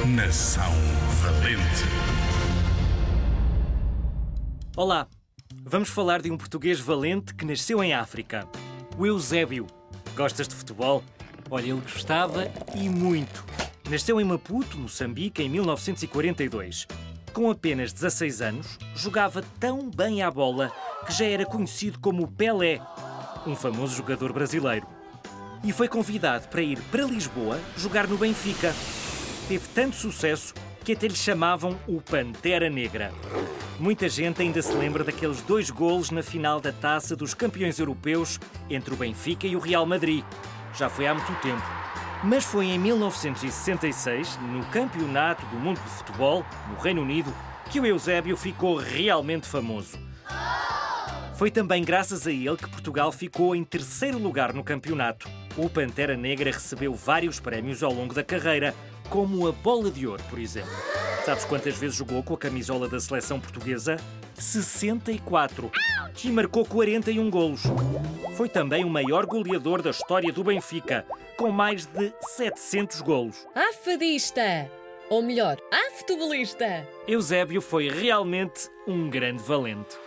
Geração Valente. Olá, vamos falar de um português valente que nasceu em África, o Eusébio. Gostas de futebol? Olha, ele gostava e muito. Nasceu em Maputo, Moçambique, em 1942. Com apenas 16 anos, jogava tão bem à bola que já era conhecido como Pelé, um famoso jogador brasileiro. E foi convidado para ir para Lisboa jogar no Benfica. Teve tanto sucesso que até lhe chamavam o Pantera Negra. Muita gente ainda se lembra daqueles dois golos na final da Taça dos Campeões Europeus entre o Benfica e o Real Madrid. Já foi há muito tempo. Mas foi em 1966, no Campeonato do Mundo de Futebol, no Reino Unido, que o Eusébio ficou realmente famoso. Foi também graças a ele que Portugal ficou em terceiro lugar no campeonato. O Pantera Negra recebeu vários prémios ao longo da carreira, como a Bola de Ouro, por exemplo. Sabes quantas vezes jogou com a camisola da seleção portuguesa? 64. E marcou 41 golos. Foi também o maior goleador da história do Benfica, com mais de 700 golos. Ah, fadista! Ou melhor, ah, futebolista! Eusébio foi realmente um grande valente.